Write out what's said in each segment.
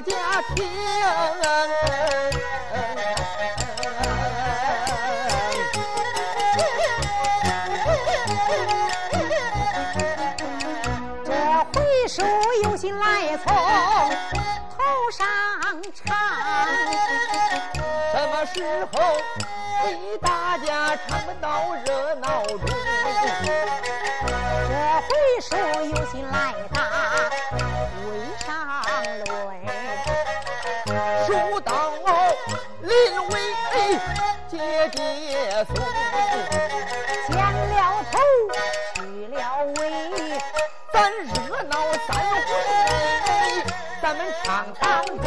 大家听，这回书有心来，从头上唱，什么时候给大家唱到热闹中？这回书有心来。别走，见了头，去了尾，咱热闹三回，咱们唱唱歌。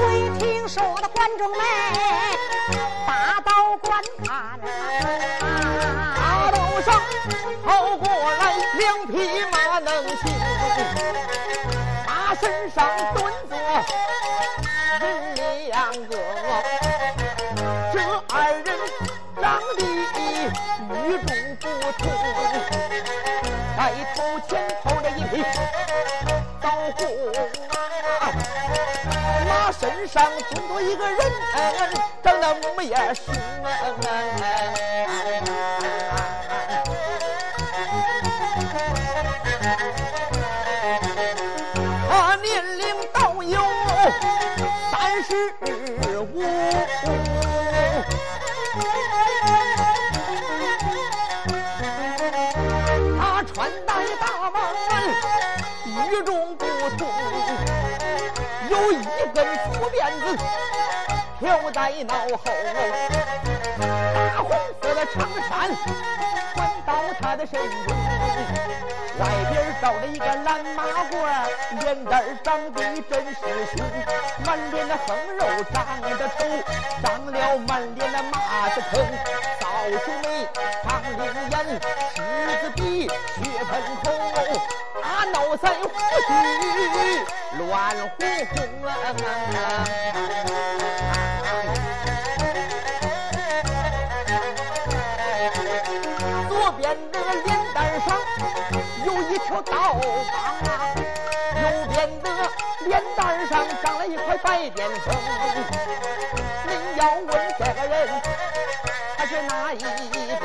未听说的观众们，大刀观看，大刀上，跑过来两匹马。马身上蹲着人两个这二人长得与众不同在头前头着一匹枣红马身上蹲着一个人长得模样凶三十五，他穿戴打扮与众不同，有一根粗。辫子飘在脑后，大红色的长衫到他的身中，外边罩着一个蓝马褂，脸蛋长得真是凶，满脸的横肉长得丑，长了满脸的麻子坑，扫帚眉，长灵眼，狮子鼻，血盆口，大脑袋胡须。乱哄哄啊！有一条刀疤啊，右边的脸蛋上长了一块白癜风。您要问这个人他是哪一个？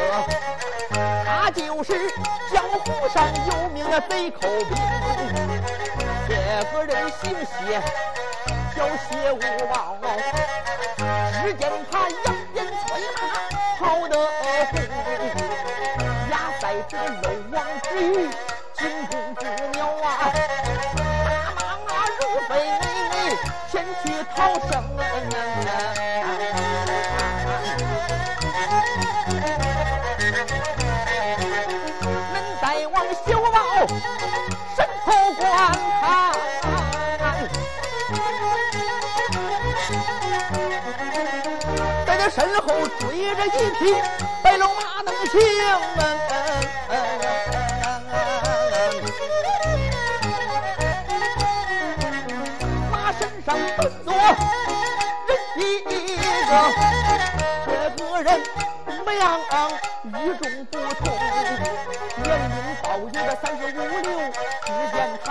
他就是江湖上有名的贼寇兵。这个人姓谢，叫谢无望。一匹白龙马能行，马身上蹲着人一个，这个人模样与众不同，年龄保有个三十五六，只见他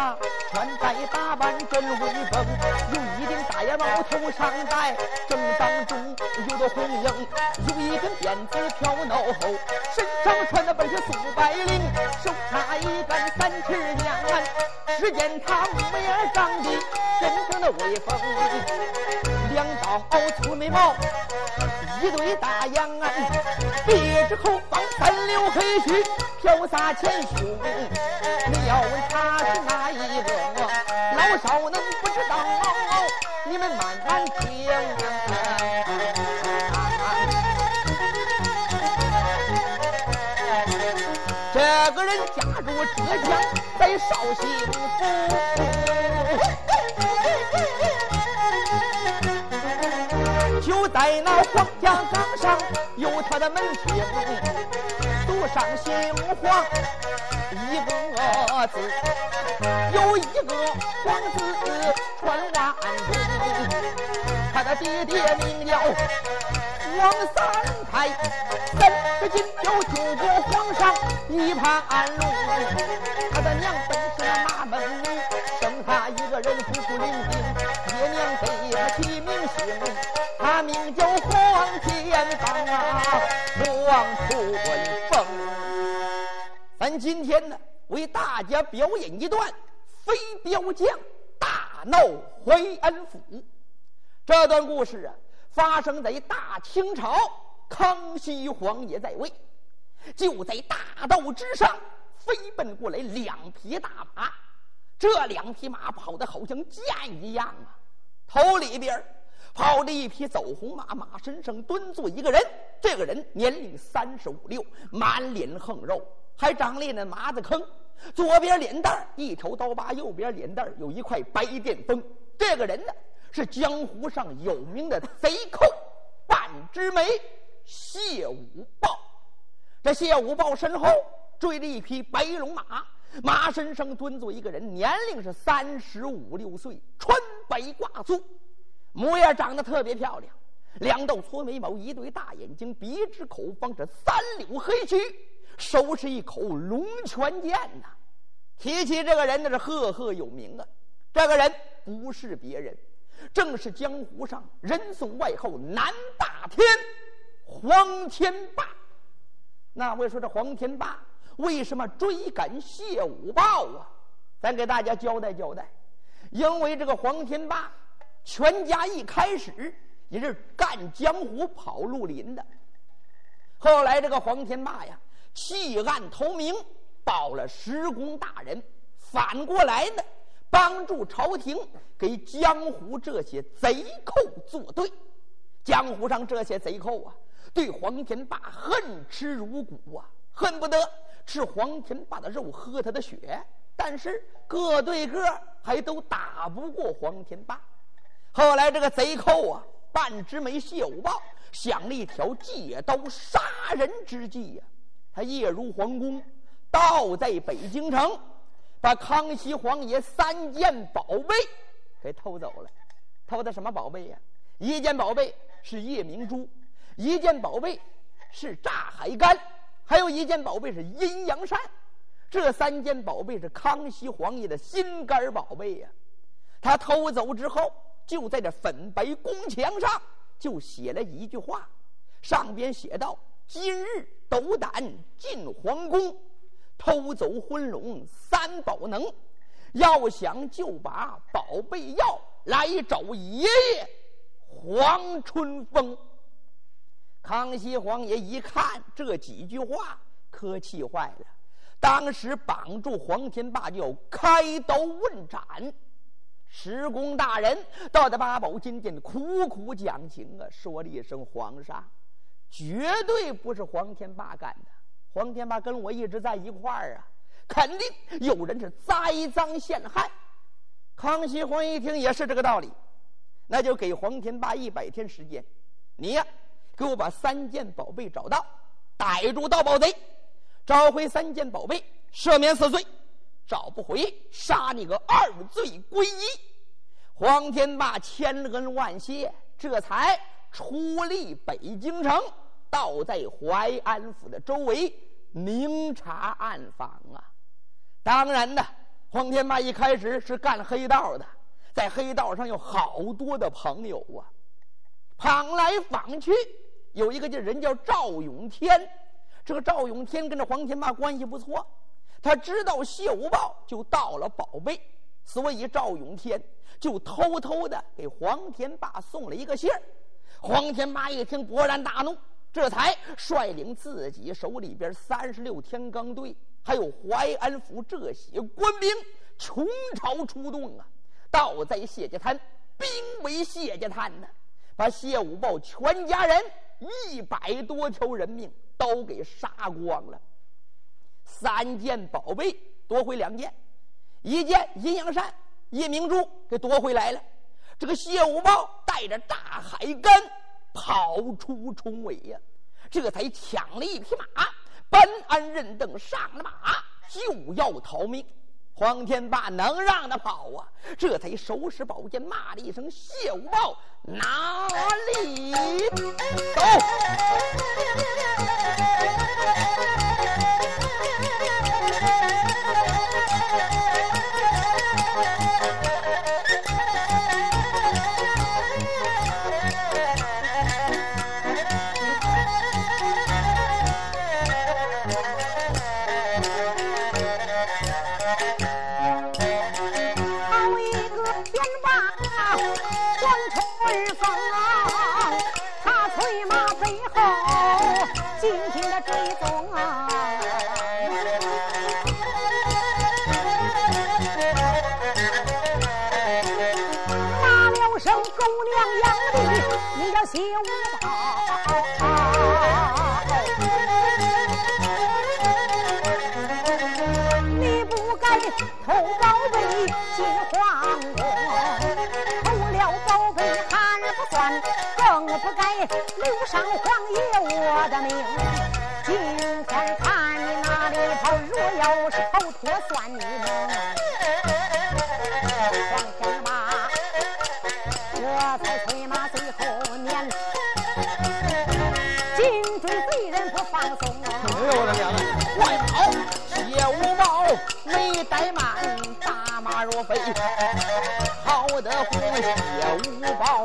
穿戴打扮真威风，有一大檐帽头上戴，正当中。有个红缨，有一根鞭子挑脑后，身上穿的本是素白绫，手拿一杆三尺娘。只见他模样长得真正的威风，两道粗眉毛，一对大眼啊，鼻子后方三绺黑须飘洒前胸。你要问他是哪一个，老少能？你们慢慢听。这个人家住浙江，在绍兴府，就在那黄家岗上有他的门庭，不上姓黄一个字，有一个黄字传万中，他的爹爹名叫。王三太三十斤就救过皇上一盘龙，他的娘本是马门，他一个人孤苦伶仃，爹娘给他起名姓，他名叫黄天放啊，黄春风。咱今天呢，为大家表演一段飞镖将大闹淮安府这段故事啊。发生在大清朝，康熙皇爷在位，就在大道之上飞奔过来两匹大马，这两匹马跑得好像箭一样啊！头里边跑着一匹走红马，马身上蹲坐一个人，这个人年龄三十五六，满脸横肉，还长了那麻子坑，左边脸蛋一条刀疤，右边脸蛋有一块白癜风。这个人呢？是江湖上有名的贼寇半枝梅谢五豹。这谢五豹身后追着一匹白龙马，马身上蹲坐一个人，年龄是三十五六岁，穿白挂素，模样长得特别漂亮，两道粗眉毛，一对大眼睛，鼻直口方，这三绺黑须，手持一口龙泉剑呐。提起这个人，那是赫赫有名啊。这个人不是别人。正是江湖上人送外号“南霸天”黄天霸。那位说这黄天霸为什么追赶谢五豹啊？咱给大家交代交代。因为这个黄天霸全家一开始也是干江湖跑绿林的，后来这个黄天霸呀弃暗投明，报了石公大人，反过来呢。帮助朝廷给江湖这些贼寇作对，江湖上这些贼寇啊，对黄天霸恨之入骨啊，恨不得吃黄天霸的肉，喝他的血。但是个对个还都打不过黄天霸。后来这个贼寇啊，半枝梅谢五豹想了一条借刀杀人之计呀，他夜入皇宫，盗在北京城。把康熙皇爷三件宝贝给偷走了，偷的什么宝贝呀？一件宝贝是夜明珠，一件宝贝是炸海干，还有一件宝贝是阴阳扇。这三件宝贝是康熙皇爷的心肝宝贝呀。他偷走之后，就在这粉白宫墙上就写了一句话，上边写道：“今日斗胆进皇宫。”偷走魂龙三宝能，要想就把宝贝要来找爷爷黄春风。康熙皇爷一看这几句话，可气坏了，当时绑住黄天霸就要开刀问斩。石公大人到的八宝金殿，苦苦讲情啊，说了一声：“皇上，绝对不是黄天霸干的。”黄天霸跟我一直在一块儿啊，肯定有人是栽赃陷害。康熙皇一听也是这个道理，那就给黄天霸一百天时间，你呀，给我把三件宝贝找到，逮住盗宝贼，找回三件宝贝，赦免死罪；找不回，杀你个二罪归一。黄天霸千恩万谢，这才出力北京城，倒在淮安府的周围。明察暗访啊！当然的，黄天霸一开始是干黑道的，在黑道上有好多的朋友啊，访来访去，有一个叫人叫赵永天。这个赵永天跟这黄天霸关系不错，他知道谢无豹就盗了宝贝，所以赵永天就偷偷的给黄天霸送了一个信儿，黄天霸一听，勃然大怒，这才率领自己手里边三十六天罡队，还有淮安府这些官兵，穷朝出动啊！盗在谢家滩，兵围谢家滩呢，把谢武豹全家人一百多条人命都给杀光了。三件宝贝夺回两件，一件阴阳扇、夜明珠给夺回来了。这个谢武豹带着大海干跑出重围呀，这才抢了一匹马，本安认凳上了马，就要逃命。黄天霸能让他跑啊？这才手使宝剑，骂了一声：“谢无报，哪里走？”乎谢无报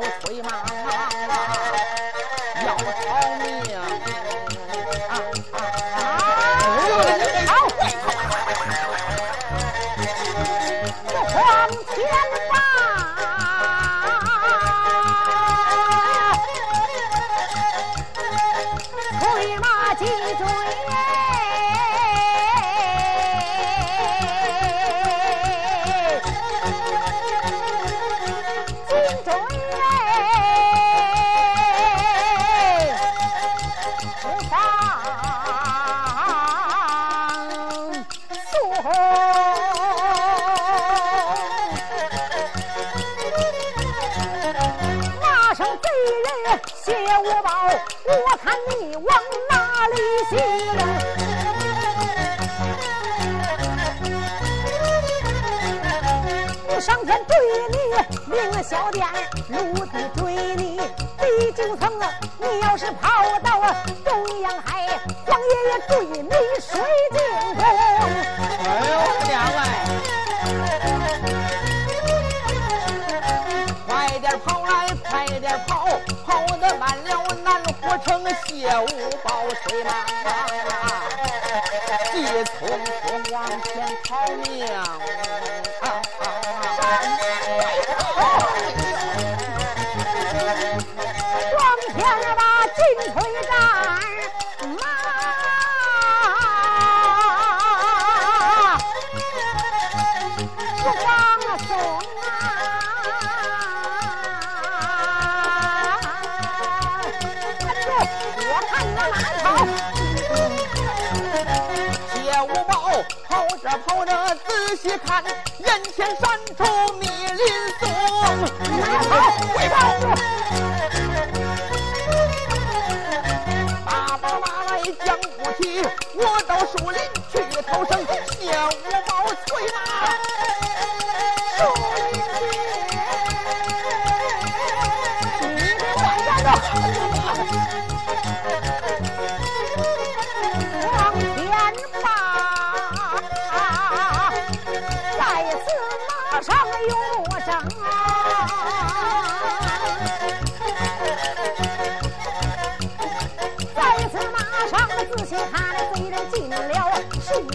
小殿；陆地追你，第九层。你要是跑到东洋海，黄爷爷追你水晶宫。哎呦娘哎！快点跑来，快点跑，跑得慢了。我称谢无宝催马，急匆匆往前跑命。跑着，仔细看，眼前闪出密林松。跑，快跑！爸爸妈来讲不提，我到树林去逃生。谢五宝催马，树林去，你给我站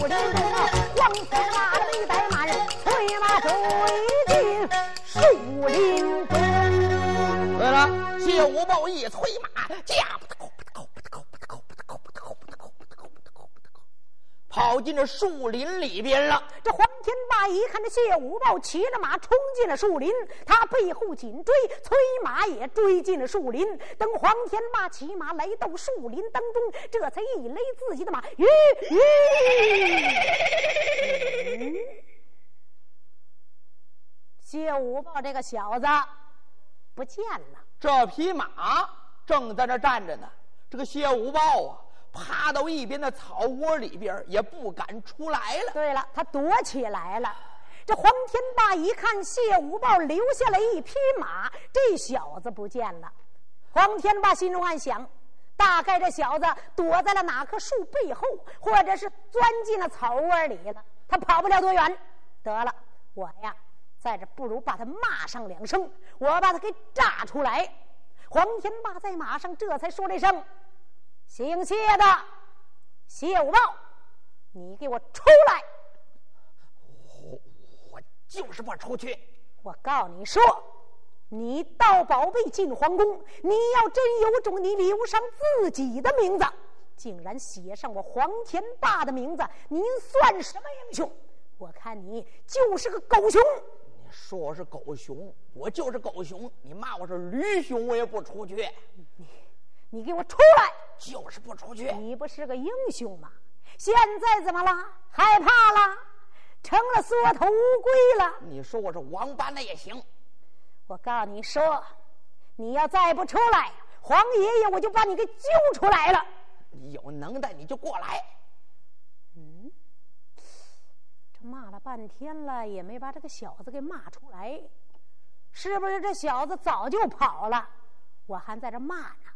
听着那黄三拉了一白马人催马追进树林中对了谢我豹一催马驾不得靠不得靠不得靠不得靠不得靠不得靠不得靠不得靠不得靠跑进这树林里边了一看这谢五豹骑着马冲进了树林，他背后紧追，催马也追进了树林。等黄天霸骑马来到树林当中，这才一勒自己的马，吁吁。谢五豹这个小子不见了。这匹马正在那站着呢。这个谢五豹啊。趴到一边的草窝里边，也不敢出来了。对了，他躲起来了。这黄天霸一看谢五豹留下了一匹马，这小子不见了。黄天霸心中暗想：大概这小子躲在了哪棵树背后，或者是钻进了草窝里了。他跑不了多远。得了，我呀，在这不如把他骂上两声，我把他给炸出来。黄天霸在马上这才说了一声。姓谢的谢五道，你给我出来！我我就是不出去。我告诉你说，你盗宝贝进皇宫，你要真有种，你留上自己的名字，竟然写上我黄天霸的名字，您算什么英雄？我看你就是个狗熊。你说我是狗熊，我就是狗熊。你骂我是驴熊，我也不出去。你。你给我出来！就是不出去。你不是个英雄吗？现在怎么了？害怕了？成了缩头乌龟了？你说我是王八那也行。我告诉你说，你要再不出来，黄爷爷我就把你给揪出来了。你有能耐你就过来。嗯，这骂了半天了，也没把这个小子给骂出来，是不是这小子早就跑了？我还在这骂呢。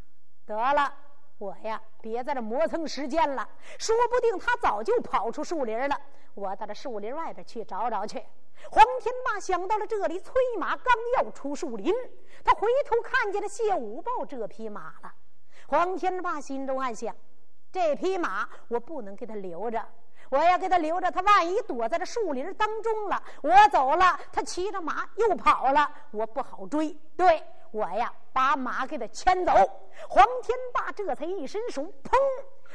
得了，我呀，别在这磨蹭时间了。说不定他早就跑出树林了。我到这树林外边去找找去。黄天霸想到了这里，催马刚要出树林，他回头看见了谢五豹这匹马了。黄天霸心中暗想：这匹马我不能给他留着，我要给他留着，他万一躲在这树林当中了，我走了，他骑着马又跑了，我不好追。对。我呀，把马给他牵走。黄天霸这才一伸手，砰，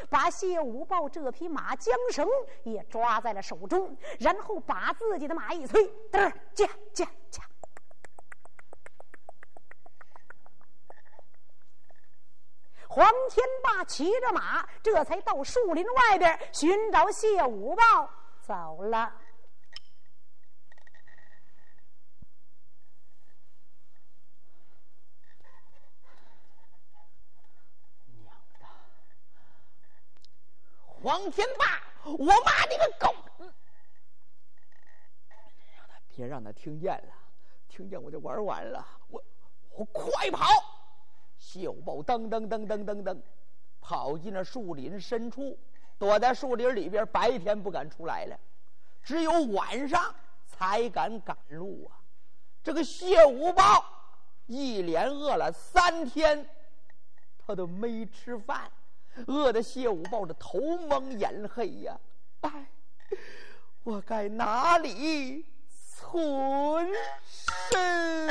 把谢五豹这匹马缰绳也抓在了手中，然后把自己的马一催，嘚儿驾驾驾。黄天霸骑着马，这才到树林外边寻找谢五豹，走了。黄天霸，我骂你个狗！让他别让他听见了，听见我就玩完了。我我快跑！小豹噔噔噔噔噔噔，跑进了树林深处，躲在树林里边，白天不敢出来了，只有晚上才敢赶路啊！这个谢五豹一连饿了三天，他都没吃饭。饿的谢武抱着头蒙眼黑呀！哎，我该哪里存身？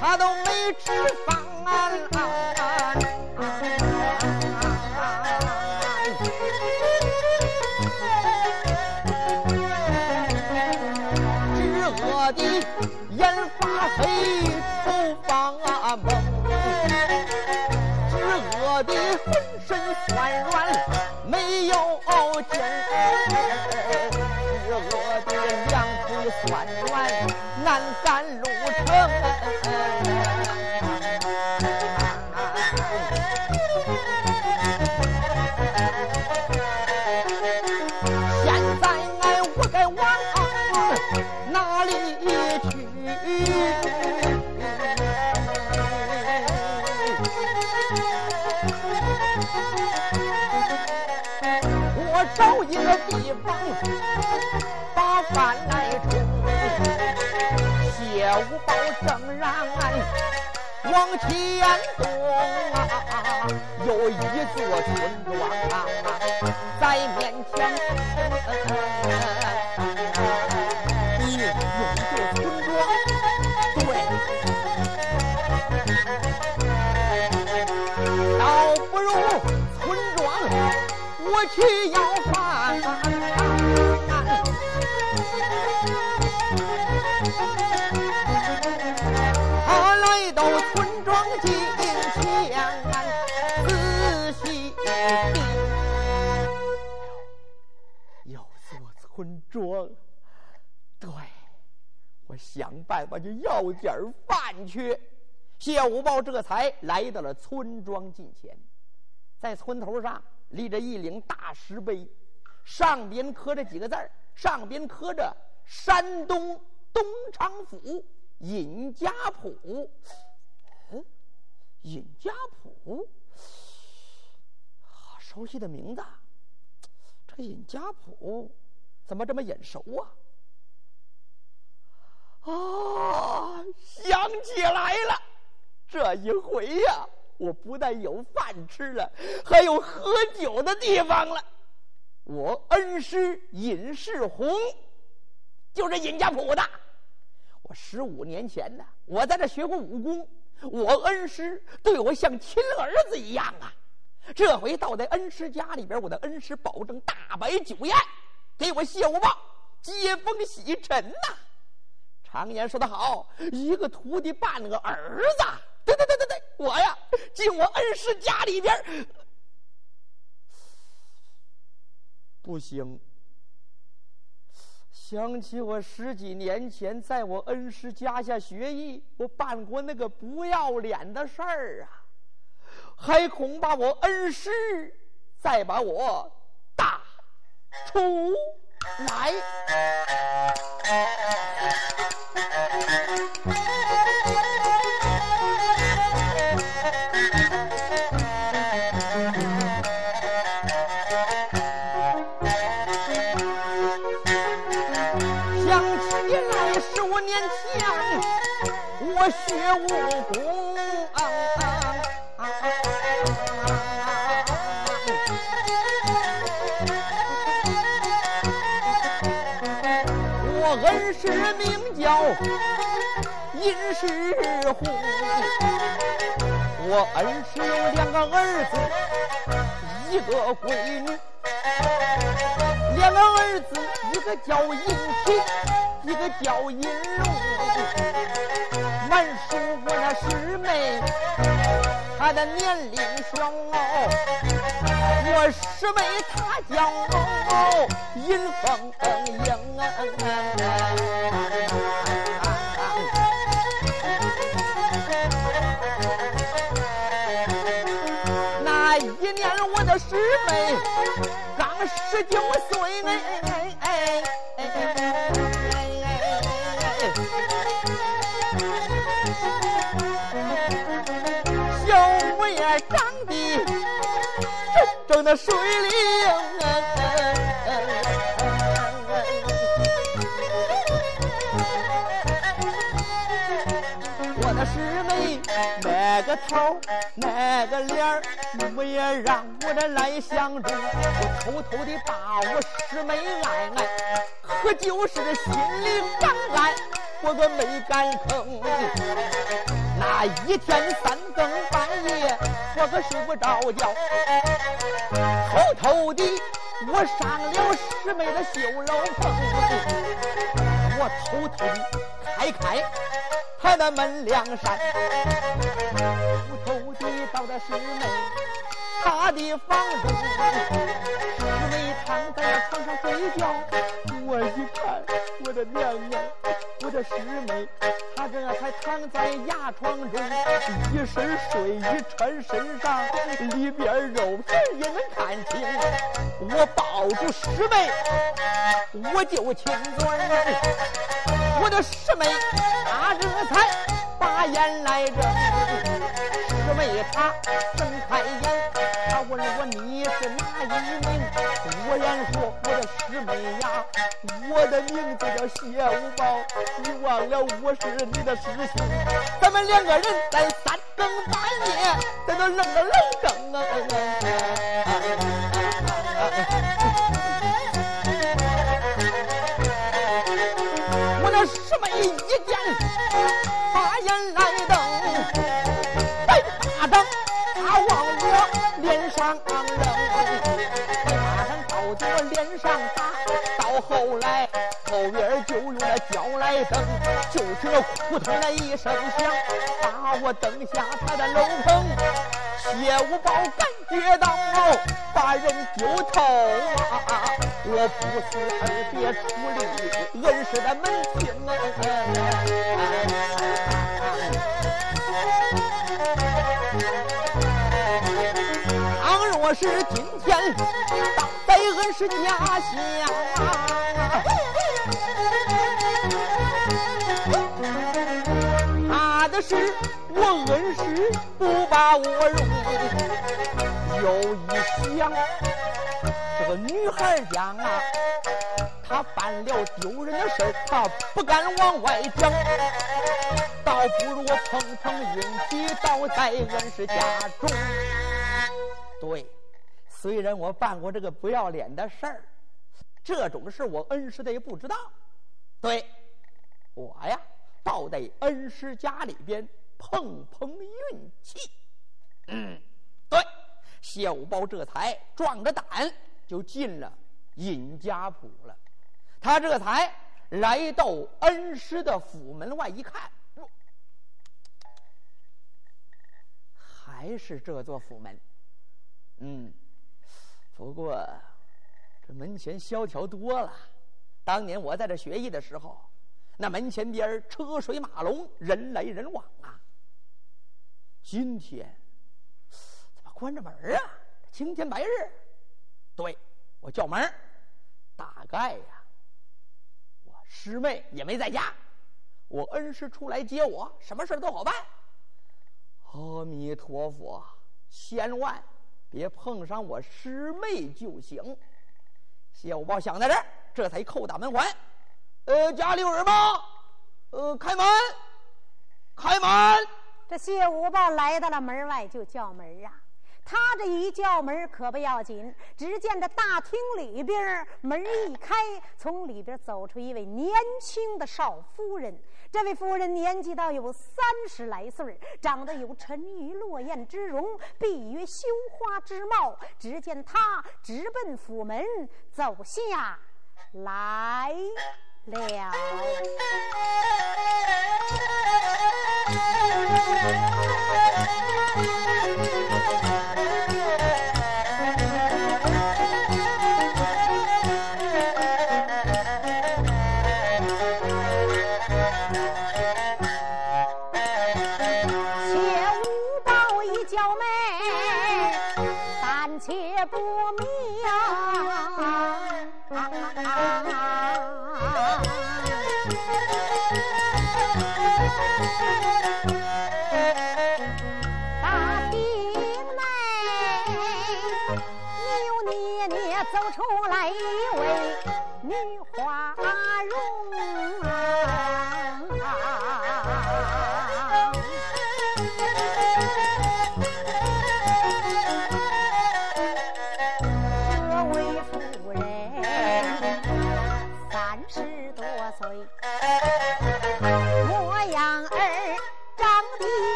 他都没吃饭，五宝正然往前东啊，有一座村庄在面前。你有座村庄，对，倒不如村庄我去要想办法就要点饭去。谢五豹这才来到了村庄近前，在村头上立着一领大石碑，上边刻着几个字儿上边刻着“山东东昌府尹家铺”。嗯，尹家铺，熟悉的名字，这个尹家铺。怎么这么眼熟啊？啊，想起来了，这一回呀，我不但有饭吃了，还有喝酒的地方了。我恩师尹世宏，就是尹家铺的。我十五年前呢，我在这学过武功，我恩师对我像亲儿子一样啊。这回到在恩师家里边，我的恩师保证大摆酒宴。给我谢我棒接风洗尘呐！常言说得好，一个徒弟半个儿子。对对对对对，我呀进我恩师家里边，不行。想起我十几年前在我恩师家下学艺，我办过那个不要脸的事儿啊，还恐怕我恩师再把我打。出来，我学武功。恩师名叫尹世虎，我恩师有两个儿子，一个闺女。两个儿子，一个叫尹启，一个叫尹荣。满叔我那师妹，她的年龄小，我师妹她叫银凤英。那一年我的师妹刚十九岁，小模样长得真正的水灵。那个头，那个脸儿，我也让我来相中。我偷偷的把我师妹爱爱，可就是心里刚安，我可没敢吭。那一天三更半夜，我可睡不着觉，偷偷的我上了师妹的绣楼棚，我偷偷的开开。她的门梁扇，偷偷地到的师妹她的房中，师妹躺在床上睡觉，我一看，我的娘娘，我的师妹，她这才躺在牙床中，一身睡衣穿身上，里边肉皮也能看清。我抱住师妹，我就亲嘴我的师妹。他这才把眼来睁，师妹她睁开眼，她问我你是哪一名？我言说我的师妹呀，我的名字叫谢五宝，你忘了我是你的师兄，咱们两个人在三更半夜在那愣个愣更啊！我那师妹一见把眼来瞪，摆巴掌他往我脸上扔，巴掌照在我脸上，后来后边就用那脚来蹬，就听那扑通那一声响，把我蹬下他的楼棚。谢五宝感觉到把人丢头啊！我不辞而别处理恩师的门庭可！是今天当在恩师家乡，怕的是我恩师不把我容。又一想，这个女孩家啊，她犯了丢人的事儿，她不敢往外讲，倒不如我碰碰运气，倒在恩师家中。对，虽然我办过这个不要脸的事儿，这种事我恩师的也不知道。对，我呀，倒在恩师家里边碰碰运气。嗯，对。小包这才壮着胆就进了尹家铺了。他这才来到恩师的府门外一看，还是这座府门。嗯，不过这门前萧条多了。当年我在这学艺的时候，那门前边车水马龙，人来人往啊。今天怎么。关着门啊，青天白日。对，我叫门大概呀，我师妹也没在家，我恩师出来接我，什么事都好办。阿弥陀佛，千万别碰上我师妹就行。谢五豹想在这儿，这才叩打门环。呃，家里有人吗？呃，开门，开门。这谢五豹来到了门外，就叫门啊。他这一叫门可不要紧，只见这大厅里边门一开，从里边走出一位年轻的少夫人。这位夫人年纪倒有三十来岁，长得有沉鱼落雁之容，闭月羞花之貌。只见她直奔府门走下来了。瘦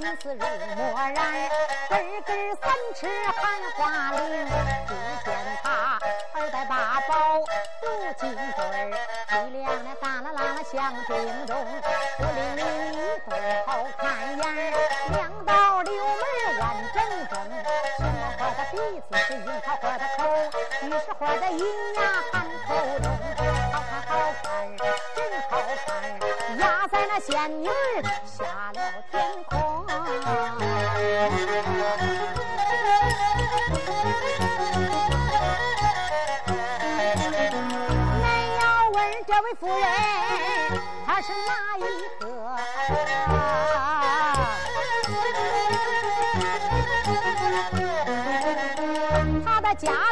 青丝如墨染，根根三尺含花翎。只见他二戴八宝镀金坠儿，力量的大啦啦像叮咚，我领你一对好看眼，两道柳眉弯正正，什么花的鼻子是樱桃花的口，玉石花的银牙含口中，好看好看真好看，压在那仙女下了天空。家。